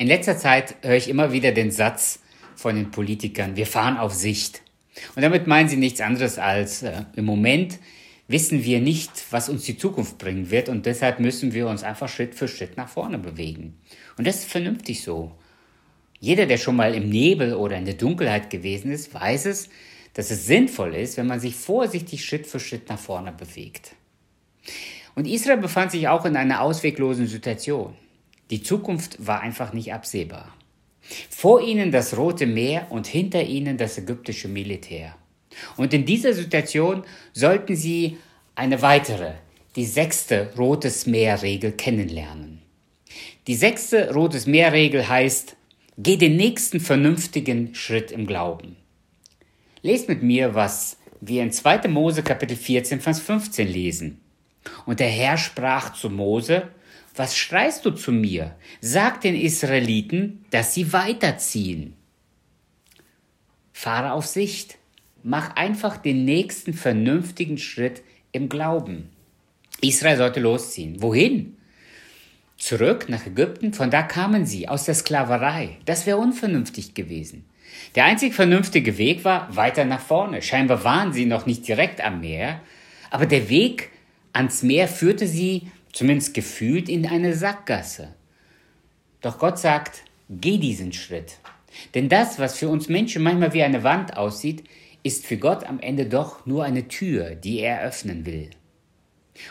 In letzter Zeit höre ich immer wieder den Satz von den Politikern, wir fahren auf Sicht. Und damit meinen sie nichts anderes als, äh, im Moment wissen wir nicht, was uns die Zukunft bringen wird und deshalb müssen wir uns einfach Schritt für Schritt nach vorne bewegen. Und das ist vernünftig so. Jeder, der schon mal im Nebel oder in der Dunkelheit gewesen ist, weiß es, dass es sinnvoll ist, wenn man sich vorsichtig Schritt für Schritt nach vorne bewegt. Und Israel befand sich auch in einer ausweglosen Situation. Die Zukunft war einfach nicht absehbar. Vor ihnen das Rote Meer und hinter ihnen das ägyptische Militär. Und in dieser Situation sollten sie eine weitere, die sechste Rotes Meer-Regel kennenlernen. Die sechste Rotes Meer-Regel heißt, geh den nächsten vernünftigen Schritt im Glauben. Lest mit mir, was wir in 2. Mose Kapitel 14, Vers 15 lesen. Und der Herr sprach zu Mose, was schreist du zu mir? Sag den Israeliten, dass sie weiterziehen. Fahre auf Sicht. Mach einfach den nächsten vernünftigen Schritt im Glauben. Israel sollte losziehen. Wohin? Zurück nach Ägypten, von da kamen sie, aus der Sklaverei. Das wäre unvernünftig gewesen. Der einzig vernünftige Weg war weiter nach vorne. Scheinbar waren sie noch nicht direkt am Meer, aber der Weg ans Meer führte sie zumindest gefühlt, in eine Sackgasse. Doch Gott sagt, geh diesen Schritt. Denn das, was für uns Menschen manchmal wie eine Wand aussieht, ist für Gott am Ende doch nur eine Tür, die er öffnen will.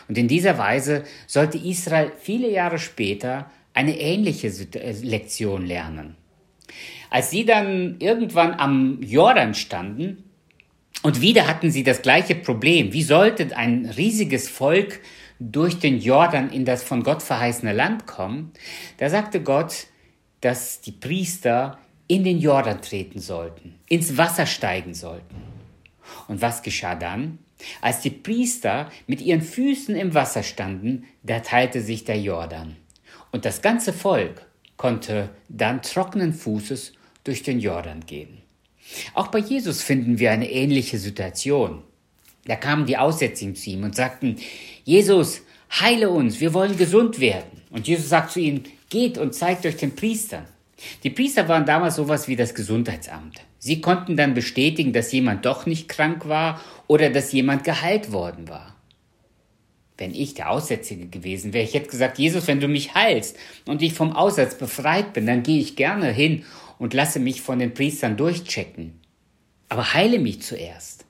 Und in dieser Weise sollte Israel viele Jahre später eine ähnliche äh, Lektion lernen. Als sie dann irgendwann am Jordan standen, und wieder hatten sie das gleiche Problem. Wie sollte ein riesiges Volk durch den Jordan in das von Gott verheißene Land kommen, da sagte Gott, dass die Priester in den Jordan treten sollten, ins Wasser steigen sollten. Und was geschah dann? Als die Priester mit ihren Füßen im Wasser standen, da teilte sich der Jordan. Und das ganze Volk konnte dann trockenen Fußes durch den Jordan gehen. Auch bei Jesus finden wir eine ähnliche Situation. Da kamen die Aussätzigen zu ihm und sagten, Jesus, heile uns, wir wollen gesund werden. Und Jesus sagt zu ihnen, geht und zeigt euch den Priestern. Die Priester waren damals sowas wie das Gesundheitsamt. Sie konnten dann bestätigen, dass jemand doch nicht krank war oder dass jemand geheilt worden war. Wenn ich der Aussätzige gewesen wäre, ich hätte gesagt, Jesus, wenn du mich heilst und ich vom Aussatz befreit bin, dann gehe ich gerne hin und lasse mich von den Priestern durchchecken. Aber heile mich zuerst.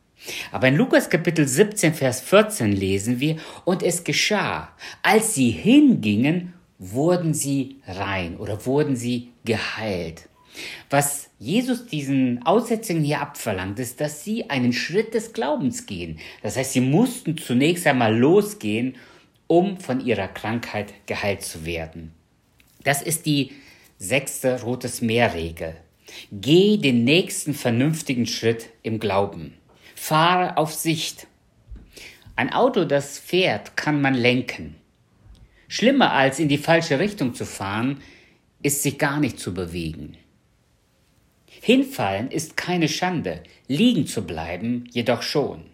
Aber in Lukas Kapitel 17, Vers 14 lesen wir, und es geschah, als sie hingingen, wurden sie rein oder wurden sie geheilt. Was Jesus diesen Aussätzigen hier abverlangt, ist, dass sie einen Schritt des Glaubens gehen. Das heißt, sie mussten zunächst einmal losgehen, um von ihrer Krankheit geheilt zu werden. Das ist die sechste Rotes Meer-Regel. Geh den nächsten vernünftigen Schritt im Glauben. Fahre auf Sicht. Ein Auto, das fährt, kann man lenken. Schlimmer als in die falsche Richtung zu fahren, ist sich gar nicht zu bewegen. Hinfallen ist keine Schande, liegen zu bleiben jedoch schon.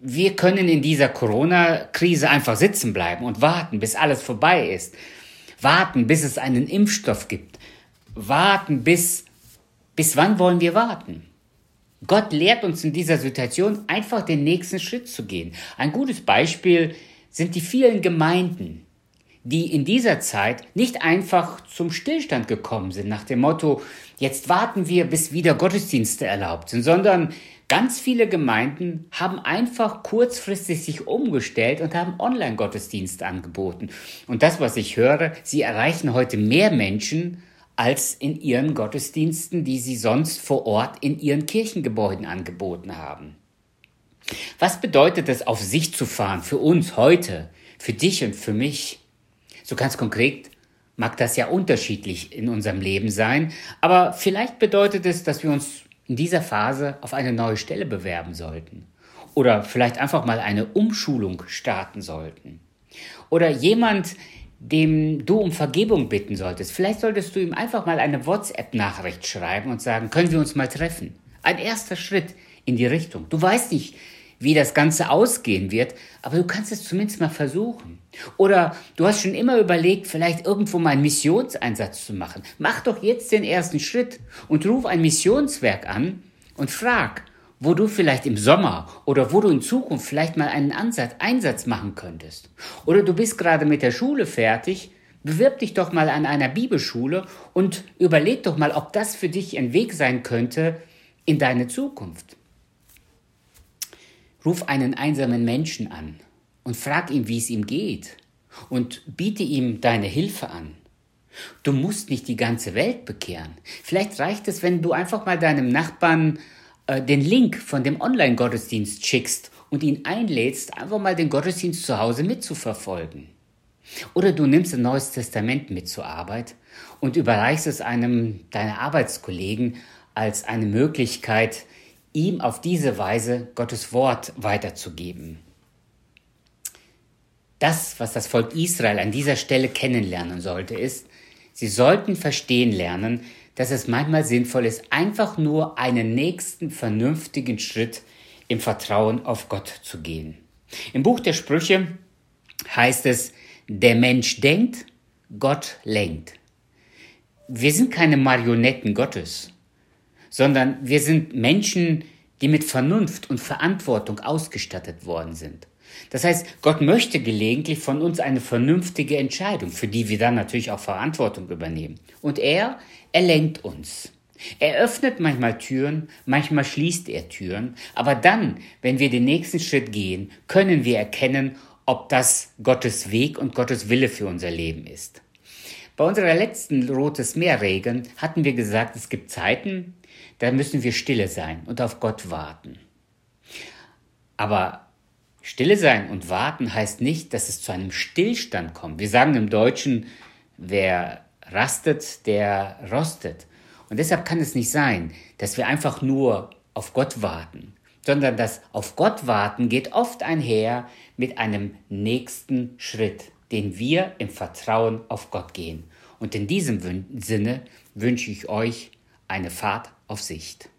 Wir können in dieser Corona-Krise einfach sitzen bleiben und warten, bis alles vorbei ist. Warten, bis es einen Impfstoff gibt. Warten, bis, bis wann wollen wir warten? Gott lehrt uns in dieser Situation einfach den nächsten Schritt zu gehen. Ein gutes Beispiel sind die vielen Gemeinden, die in dieser Zeit nicht einfach zum Stillstand gekommen sind nach dem Motto, jetzt warten wir, bis wieder Gottesdienste erlaubt sind, sondern ganz viele Gemeinden haben einfach kurzfristig sich umgestellt und haben Online-Gottesdienste angeboten. Und das, was ich höre, sie erreichen heute mehr Menschen als in ihren Gottesdiensten, die sie sonst vor Ort in ihren Kirchengebäuden angeboten haben. Was bedeutet es, auf sich zu fahren für uns heute, für dich und für mich? So ganz konkret mag das ja unterschiedlich in unserem Leben sein, aber vielleicht bedeutet es, dass wir uns in dieser Phase auf eine neue Stelle bewerben sollten oder vielleicht einfach mal eine Umschulung starten sollten. Oder jemand, dem du um Vergebung bitten solltest. Vielleicht solltest du ihm einfach mal eine WhatsApp-Nachricht schreiben und sagen, können wir uns mal treffen? Ein erster Schritt in die Richtung. Du weißt nicht, wie das Ganze ausgehen wird, aber du kannst es zumindest mal versuchen. Oder du hast schon immer überlegt, vielleicht irgendwo mal einen Missionseinsatz zu machen. Mach doch jetzt den ersten Schritt und ruf ein Missionswerk an und frag, wo du vielleicht im Sommer oder wo du in Zukunft vielleicht mal einen Ansatz, Einsatz machen könntest. Oder du bist gerade mit der Schule fertig, bewirb dich doch mal an einer Bibelschule und überleg doch mal, ob das für dich ein Weg sein könnte in deine Zukunft. Ruf einen einsamen Menschen an und frag ihn, wie es ihm geht und biete ihm deine Hilfe an. Du musst nicht die ganze Welt bekehren. Vielleicht reicht es, wenn du einfach mal deinem Nachbarn äh, den Link von dem Online-Gottesdienst schickst und ihn einlädst, einfach mal den Gottesdienst zu Hause mitzuverfolgen. Oder du nimmst ein neues Testament mit zur Arbeit und überreichst es einem deiner Arbeitskollegen als eine Möglichkeit, ihm auf diese Weise Gottes Wort weiterzugeben. Das, was das Volk Israel an dieser Stelle kennenlernen sollte, ist, sie sollten verstehen lernen, dass es manchmal sinnvoll ist, einfach nur einen nächsten vernünftigen Schritt im Vertrauen auf Gott zu gehen. Im Buch der Sprüche heißt es, der Mensch denkt, Gott lenkt. Wir sind keine Marionetten Gottes sondern wir sind Menschen, die mit Vernunft und Verantwortung ausgestattet worden sind. Das heißt, Gott möchte gelegentlich von uns eine vernünftige Entscheidung, für die wir dann natürlich auch Verantwortung übernehmen. Und er, er lenkt uns. Er öffnet manchmal Türen, manchmal schließt er Türen, aber dann, wenn wir den nächsten Schritt gehen, können wir erkennen, ob das Gottes Weg und Gottes Wille für unser Leben ist. Bei unserer letzten Rotes Meer-Regeln hatten wir gesagt, es gibt Zeiten, da müssen wir stille sein und auf Gott warten. Aber stille sein und warten heißt nicht, dass es zu einem Stillstand kommt. Wir sagen im Deutschen, wer rastet, der rostet. Und deshalb kann es nicht sein, dass wir einfach nur auf Gott warten, sondern das auf Gott warten geht oft einher mit einem nächsten Schritt, den wir im Vertrauen auf Gott gehen. Und in diesem Sinne wünsche ich euch eine Fahrt auf Sicht.